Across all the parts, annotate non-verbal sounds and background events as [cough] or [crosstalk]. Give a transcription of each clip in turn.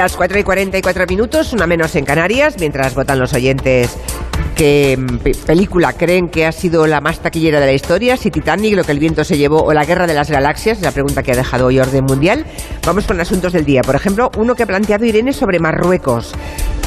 Las 4 y 44 minutos, una menos en Canarias, mientras votan los oyentes qué mm, película creen que ha sido la más taquillera de la historia, si Titanic, lo que el viento se llevó o la guerra de las galaxias, la pregunta que ha dejado hoy orden mundial. Vamos con asuntos del día. Por ejemplo, uno que ha planteado Irene sobre Marruecos.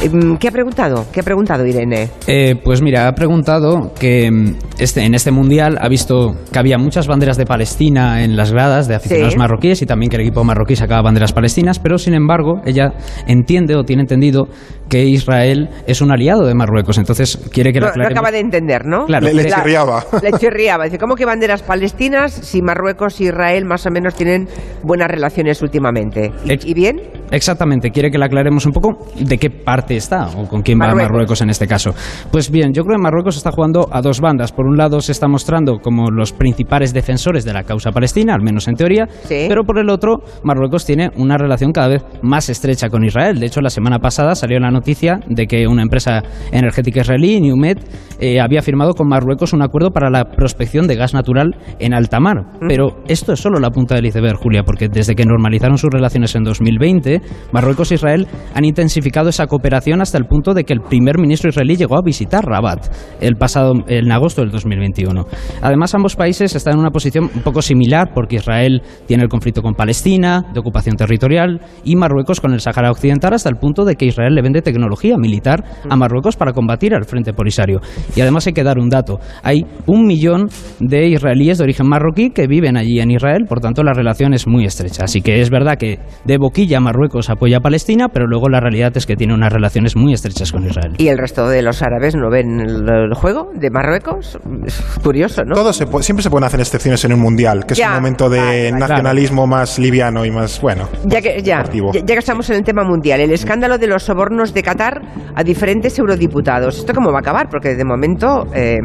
Em, ¿Qué ha preguntado? ¿Qué ha preguntado Irene? Eh, pues mira, ha preguntado que mm, este, en este mundial ha visto que había muchas banderas de Palestina en las gradas de aficionados Sí. marroquíes y también que el equipo marroquí sacaba banderas palestinas, pero sin embargo ella entiende o tiene entendido que Israel es un aliado de Marruecos, entonces quiere que No, la no aclaremos. acaba de entender, ¿no? Claro, Le, le chirriaba. Le chirriaba. Dice, ¿cómo que banderas palestinas si Marruecos e Israel más o menos tienen buenas relaciones últimamente? ¿Y, y bien? Exactamente, quiere que le aclaremos un poco de qué parte está o con quién va Marruecos. Marruecos en este caso. Pues bien, yo creo que Marruecos está jugando a dos bandas. Por un lado se está mostrando como los principales defensores de la causa palestina, al menos en teoría, Sí. pero por el otro, Marruecos tiene una relación cada vez más estrecha con Israel. De hecho, la semana pasada salió la noticia de que una empresa energética israelí, Newmed, eh, había firmado con Marruecos un acuerdo para la prospección de gas natural en alta mar. Pero esto es solo la punta del iceberg, Julia, porque desde que normalizaron sus relaciones en 2020, Marruecos e Israel han intensificado esa cooperación hasta el punto de que el primer ministro israelí llegó a visitar Rabat el pasado en agosto del 2021. Además, ambos países están en una posición un poco similar porque Israel tiene el conflicto con Palestina, de ocupación territorial, y Marruecos con el Sáhara Occidental hasta el punto de que Israel le vende tecnología militar a Marruecos para combatir al Frente Polisario. Y además hay que dar un dato. Hay un millón de israelíes de origen marroquí que viven allí en Israel, por tanto la relación es muy estrecha. Así que es verdad que de boquilla Marruecos apoya a Palestina, pero luego la realidad es que tiene unas relaciones muy estrechas con Israel. ¿Y el resto de los árabes no ven el, el juego de Marruecos? Es curioso, ¿no? Todo se siempre se pueden hacer excepciones en un mundial, que es Ya, un momento de vale, vale. nacionalismo más liviano y más, bueno, Ya más que, ya, deportivo. ya, ya que estamos en el tema mundial, el escándalo de los sobornos de Qatar a diferentes eurodiputados. ¿Esto cómo va a acabar? Porque de momento, eh,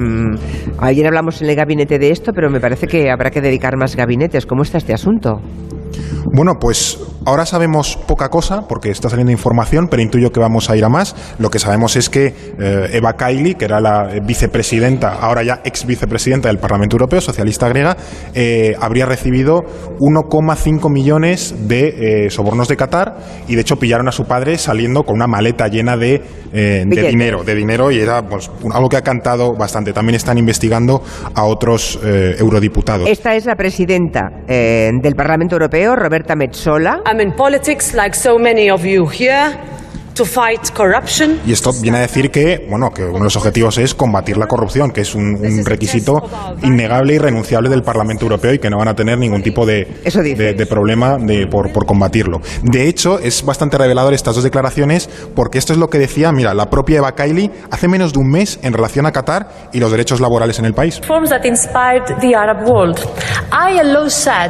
ayer hablamos en el gabinete de esto, pero me parece que habrá que dedicar más gabinetes. ¿Cómo está este asunto? Bueno, pues ahora sabemos poca cosa porque está saliendo información, pero intuyo que vamos a ir a más. Lo que sabemos es que eh, Eva Kaili, que era la eh, vicepresidenta, ahora ya ex vicepresidenta del Parlamento Europeo, socialista griega, eh, habría recibido 1,5 millones de eh, sobornos de Qatar y de hecho pillaron a su padre saliendo con una maleta llena de, de dinero, de dinero y era pues, algo que ha cantado bastante. También están investigando a otros eurodiputados. Esta es la presidenta del Parlamento Europeo, Roberta Metsola. I'm in politics, like so many of you here, to fight corruption. Y esto viene a decir que, bueno, que uno de los objetivos es combatir la corrupción, que es un, un requisito innegable y irrenunciable del Parlamento Europeo y que no van a tener ningún tipo de, problema de- por, por combatirlo. De hecho, es bastante revelador estas dos declaraciones porque esto es lo que decía, mira, la propia Eva Kaili hace menos de un mes en relación a Qatar y los derechos laborales en el país.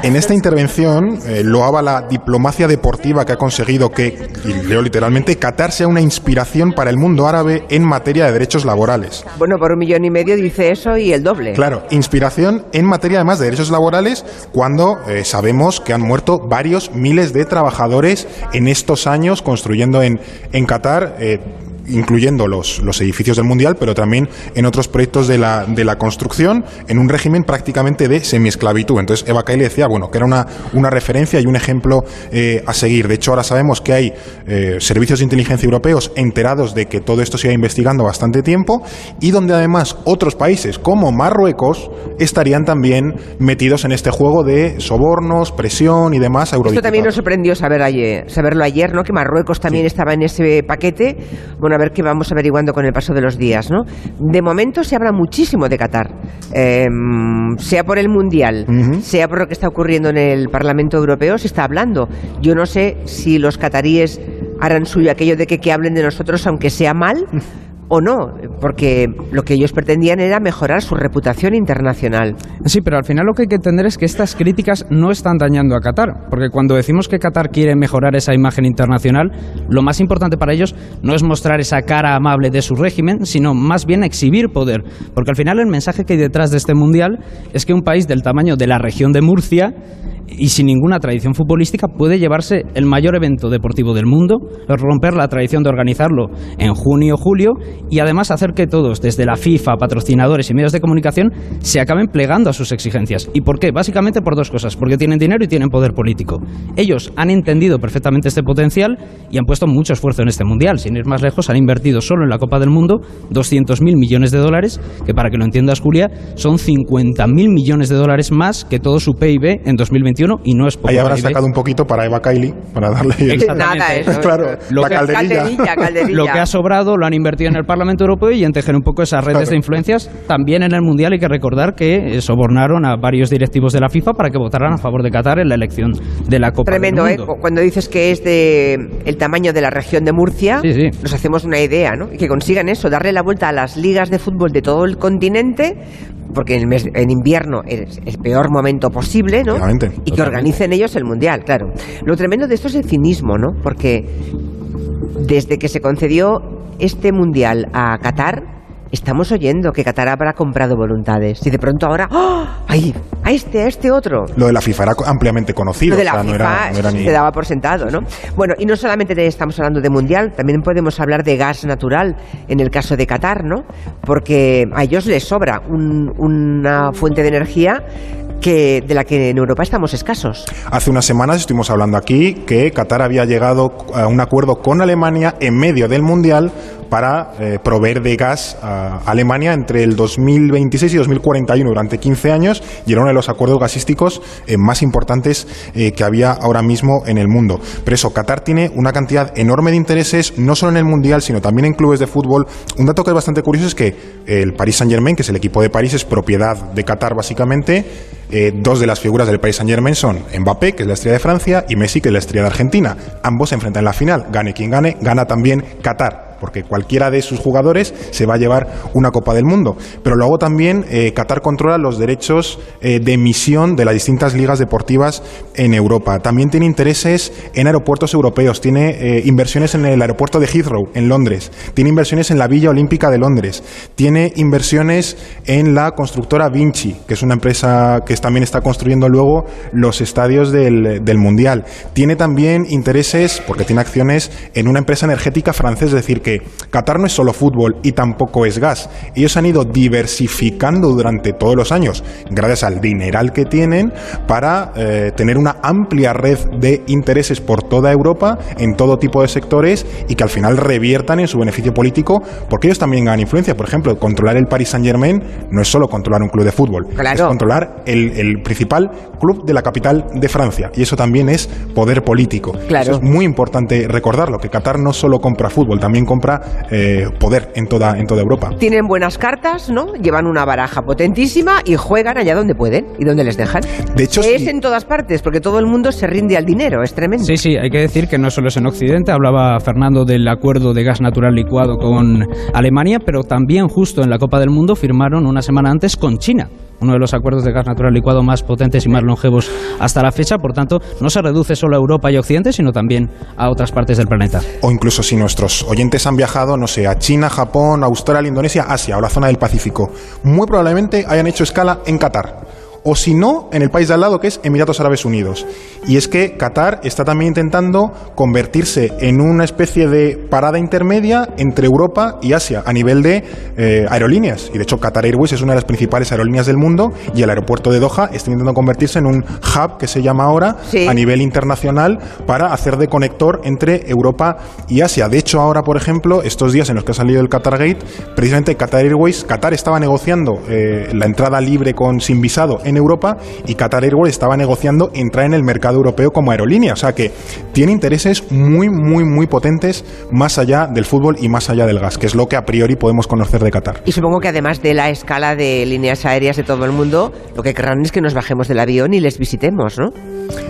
En esta intervención eh, loaba la diplomacia deportiva que ha conseguido que, y leo literalmente, Qatar sea una inspiración para el mundo árabe en materia de derechos laborales. Bueno, por un millón y medio dice eso y el doble. Claro, inspiración en materia además de derechos laborales cuando eh, sabemos que han muerto varios miles de trabajadores en estos años construyendo en, en Qatar. eh, incluyendo los, los edificios del Mundial, pero también en otros proyectos de la, de la construcción, en un régimen prácticamente de semiesclavitud. Entonces, Eva Kaili decía, bueno, que era una, una referencia y un ejemplo eh, a seguir. De hecho, ahora sabemos que hay eh, servicios de inteligencia europeos enterados de que todo esto se iba investigando bastante tiempo y donde además otros países como Marruecos estarían también metidos en este juego de sobornos, presión y demás Esto también nos sorprendió saber ayer, saberlo ayer, ¿no? Que Marruecos también estaba en ese paquete. Bueno, a ver qué vamos averiguando con el paso de los días, ¿no? De momento se habla muchísimo de Qatar, Eh, sea por el Mundial, sea por lo que está ocurriendo en el Parlamento Europeo, se está hablando. Yo no sé si los cataríes harán suyo aquello de que, que hablen de nosotros aunque sea mal. O no, porque lo que ellos pretendían era mejorar su reputación internacional. Sí, pero al final lo que hay que entender es que estas críticas no están dañando a Qatar, porque cuando decimos que Qatar quiere mejorar esa imagen internacional, lo más importante para ellos no es mostrar esa cara amable de su régimen, sino más bien exhibir poder, porque al final el mensaje que hay detrás de este mundial es que un país del tamaño de la región de Murcia y sin ninguna tradición futbolística puede llevarse el mayor evento deportivo del mundo, romper la tradición de organizarlo en junio o julio y además hacer que todos, desde la FIFA, patrocinadores y medios de comunicación, se acaben plegando a sus exigencias. ¿Y por qué? Básicamente por dos cosas, porque tienen dinero y tienen poder político. Ellos han entendido perfectamente este potencial y han puesto mucho esfuerzo en este mundial. Sin ir más lejos, han invertido solo en la Copa del Mundo 200.000 millones de dólares, que para que lo entiendas, Julia, son 50.000 millones de dólares más que todo su PIB en 2021 y no es poco. Ahí habrá sacado un poquito para Eva Kaili, para darle... Nada, eso, claro, Lo la que- calderilla. calderilla, calderilla. Lo que ha sobrado lo han invertido en el Parlamento Europeo y en tejer un poco esas redes Claro. de influencias. También en el Mundial hay que recordar que eh, sobornaron a varios directivos de la FIFA para que votaran a favor de Qatar en la elección de la Copa Tremendo, del ¿eh? Mundo. Cuando dices que es de el tamaño de la región de Murcia, Sí, sí. nos hacemos una idea, ¿no? Y que consigan eso, darle la vuelta a las ligas de fútbol de todo el continente, porque en, el mes- en invierno es el peor momento posible, ¿no? Efectivamente. Y que organicen ellos el mundial, claro. Lo tremendo de esto es el cinismo, ¿no? Porque desde que se concedió este mundial a Qatar, estamos oyendo que Qatar habrá comprado voluntades. Y de pronto ahora, ¡oh! ¡ay! A este, a este otro. Lo de la FIFA era ampliamente conocido. Lo de la o sea, FIFA no era, no era ni- se daba por sentado, ¿no? Bueno, y no solamente te- estamos hablando de mundial, también podemos hablar de gas natural en el caso de Qatar, ¿no? Porque a ellos les sobra un- una fuente de energía que de la que en Europa estamos escasos. Hace unas semanas estuvimos hablando aquí que Qatar había llegado a un acuerdo con Alemania en medio del Mundial para eh, proveer de gas a Alemania entre el 2026 y 2041 durante 15 años y era uno de los acuerdos gasísticos eh, más importantes eh, que había ahora mismo en el mundo. Pero eso, Qatar tiene una cantidad enorme de intereses, no solo en el Mundial, sino también en clubes de fútbol. Un dato que es bastante curioso es que el Paris Saint-Germain, que es el equipo de París, es propiedad de Qatar básicamente. Dos de las figuras del Paris Saint-Germain son Mbappé, que es la estrella de Francia, y Messi, que es la estrella de Argentina. Ambos se enfrentan en la final. Gane quien gane, gana también Qatar porque cualquiera de sus jugadores se va a llevar una Copa del Mundo. Pero luego también eh, Qatar controla los derechos eh, de emisión de las distintas ligas deportivas en Europa. También tiene intereses en aeropuertos europeos, tiene eh, inversiones en el aeropuerto de Heathrow, en Londres, tiene inversiones en la Villa Olímpica de Londres, tiene inversiones en la constructora Vinci, que es una empresa que también está construyendo luego los estadios del, Mundial. Tiene también intereses, porque tiene acciones, en una empresa energética francesa, es decir, que Qatar no es solo fútbol y tampoco es gas. Ellos han ido diversificando durante todos los años, gracias al dineral que tienen, para eh, tener una amplia red de intereses por toda Europa, en todo tipo de sectores, y que al final reviertan en su beneficio político, porque ellos también ganan influencia. Por ejemplo, controlar el Paris Saint Germain no es solo controlar un club de fútbol, Claro. es controlar el, el principal club de la capital de Francia. Y eso también es poder político. Claro. Eso es muy importante recordarlo, que Qatar no solo compra fútbol, también compra eh, poder en toda, en toda Europa. Tienen buenas cartas, ¿no? Llevan una baraja potentísima y juegan allá donde pueden y donde les dejan. De hecho, es sí. en todas partes, porque todo el mundo se rinde al dinero, es tremendo. Sí, sí, hay que decir que no solo es en Occidente, hablaba Fernando del acuerdo de gas natural licuado con Alemania, pero también justo en la Copa del Mundo firmaron una semana antes con China, uno de los acuerdos de gas natural licuado más potentes y más longevos hasta la fecha, por tanto, no se reduce solo a Europa y Occidente, sino también a otras partes del planeta. o incluso si nuestros oyentes han viajado, no sé, a China, Japón, Australia, Indonesia, Asia o la zona del Pacífico, muy probablemente hayan hecho escala en Qatar. O si no, en el país de al lado que es Emiratos Árabes Unidos. Y es que Qatar está también intentando convertirse en una especie de parada intermedia entre Europa y Asia a nivel de eh, aerolíneas. Y de hecho Qatar Airways es una de las principales aerolíneas del mundo y el aeropuerto de Doha está intentando convertirse en un hub que se llama ahora Sí. a nivel internacional para hacer de conector entre Europa y Asia. De hecho, ahora, por ejemplo, estos días en los que ha salido el Qatar Gate, precisamente Qatar Airways, Qatar estaba negociando eh, la entrada libre con sin visado en Europa y Qatar Airways estaba negociando entrar en el mercado europeo como aerolínea. O sea que tiene intereses muy, muy, muy potentes más allá del fútbol y más allá del gas, que es lo que a priori podemos conocer de Qatar. Y supongo que además de la escala de líneas aéreas de todo el mundo, lo que querrán es que nos bajemos del avión y les visitemos, ¿no?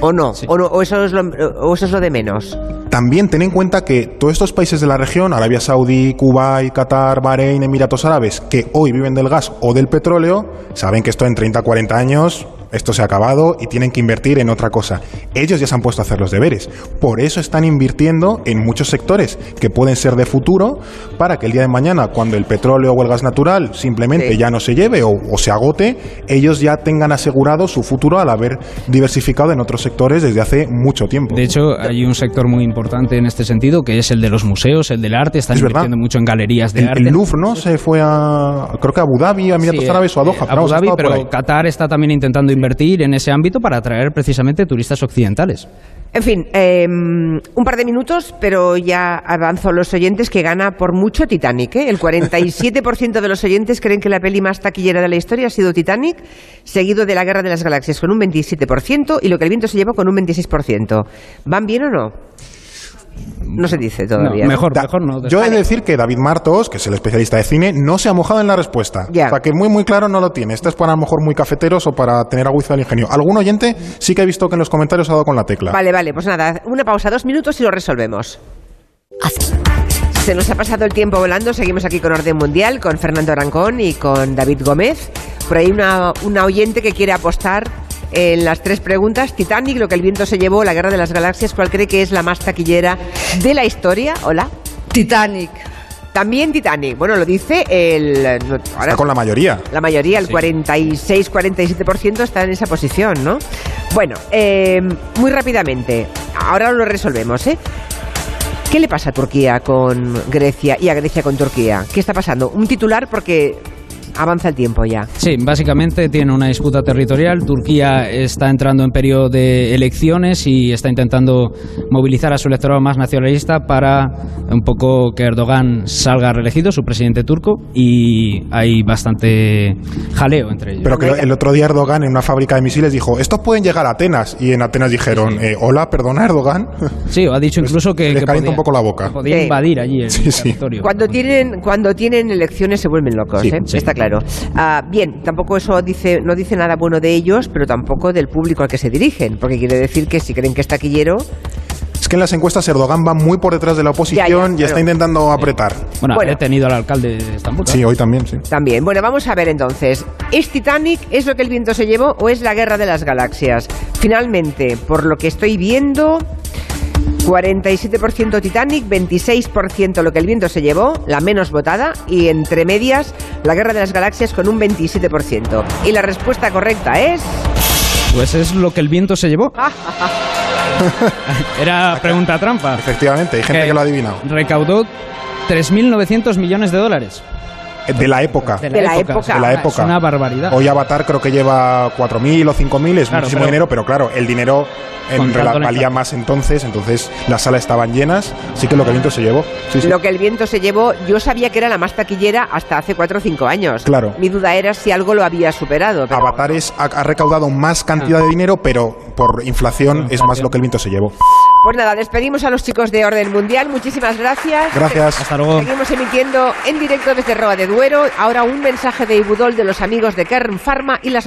¿O no? ¿O, no? ¿O eso, es lo, ¿O eso es lo de menos? También ten en cuenta que todos estos países de la región, Arabia Saudí, Kuwait, Qatar, Bahrein, Emiratos Árabes, que hoy viven del gas o del petróleo, saben que esto en 30 40 años esto se ha acabado y tienen que invertir en otra cosa. Ellos ya se han puesto a hacer los deberes. Por eso están invirtiendo en muchos sectores que pueden ser de futuro para que el día de mañana, cuando el petróleo o el gas natural simplemente Sí. ya no se lleve o, o se agote, ellos ya tengan asegurado su futuro al haber diversificado en otros sectores desde hace mucho tiempo. De hecho, hay un sector muy importante en este sentido, que es el de los museos, el del arte. Están Es verdad. invirtiendo mucho en galerías de el, arte. el Louvre, ¿no? Se fue a, creo que a Abu Dhabi, a Emiratos Sí, Árabes o a Doha. eh, Abu Dhabi, pero. Qatar está también intentando invertir en ese ámbito para atraer precisamente turistas occidentales. En fin, eh, un par de minutos, pero ya avanzo a los oyentes que gana por mucho Titanic. ¿eh? El [laughs] 47% de los oyentes creen que la peli más taquillera de la historia ha sido Titanic, seguido de La Guerra de las Galaxias con un 27% y Lo que el viento se llevó con un 26%. ¿Van bien o no? No se dice todavía. Mejor, mejor no. Yo he de decir que David Martos, que es el especialista de cine, no se ha mojado en la respuesta. Ya. O sea, que muy, muy claro no lo tiene. Esto es para a lo mejor muy cafeteros o para tener agudeza del ingenio. Algún oyente sí que he visto que en los comentarios ha dado con la tecla. Vale, vale, pues nada, una pausa, dos minutos y lo resolvemos. Se nos ha pasado el tiempo volando, seguimos aquí con Orden Mundial, con Fernando Arancón y con David Gómez. Por ahí una, una oyente que quiere apostar en las tres preguntas. Titanic, lo que el viento se llevó, la guerra de las galaxias, ¿cuál cree que es la más taquillera de la historia? Hola. Titanic. También Titanic. Bueno, lo dice el... no, ahora- Está con la mayoría. la mayoría, el 46-47% está en esa posición, ¿no? Bueno, eh, muy rápidamente, ahora lo resolvemos, ¿eh? ¿Qué le pasa a Turquía con Grecia y a Grecia con Turquía? ¿Qué está pasando? Un titular porque avanza el tiempo ya. Sí, básicamente tiene una disputa territorial. Turquía está entrando en periodo de elecciones y está intentando movilizar a su electorado más nacionalista para un poco que Erdogan salga reelegido, su presidente turco, y hay bastante jaleo entre ellos. Pero que el otro día Erdogan en una fábrica de misiles dijo, estos pueden llegar a Atenas. Y en Atenas dijeron, eh, hola, perdona Erdogan. Sí, ha dicho incluso que, calienta podía, un poco la boca. podía Sí. invadir allí el Sí, sí. territorio. Cuando tienen, cuando tienen elecciones se vuelven locos, Sí, ¿eh? sí. está claro. Ah, bien, tampoco eso dice, no dice nada bueno de ellos, pero tampoco del público al que se dirigen, porque quiere decir que si creen que es taquillero, Es que en las encuestas Erdogan va muy por detrás de la oposición Ya, ya, y pero- está intentando apretar. Bueno, Bueno. ha detenido al alcalde de Estambul. Sí, hoy también, sí. También. Bueno, vamos a ver entonces. ¿Es Titanic, es lo que el viento se llevó o es la guerra de las galaxias? Finalmente, por lo que estoy viendo, 47% Titanic, 26% lo que el viento se llevó, la menos votada, y entre medias, la guerra de las galaxias con un 27%. Y la respuesta correcta es... Pues es lo que el viento se llevó. [laughs] Era pregunta trampa. Efectivamente, hay gente que lo ha adivinado. Recaudó 3.900 millones de dólares. De la época. De la época. De la Es época. una barbaridad. Hoy Avatar creo que lleva 4.000 o 5.000, es Claro, muchísimo pero- dinero, pero claro, el dinero en valía más entonces, entonces las salas estaban llenas, así que lo que el viento se llevó. Sí, sí. Lo que el viento se llevó, yo sabía que era la más taquillera hasta hace 4 o 5 años. Claro. Mi duda era si algo lo había superado. pero- Avatar es- ha, ha recaudado más cantidad de dinero, pero por inflación es más lo que el viento se llevó. Pues nada, despedimos a los chicos de Orden Mundial. Muchísimas gracias. Gracias. Hasta luego. Seguimos emitiendo en directo desde Roa de Duero. Ahora un mensaje de Ibudol de los amigos de Kern Pharma y las noticias.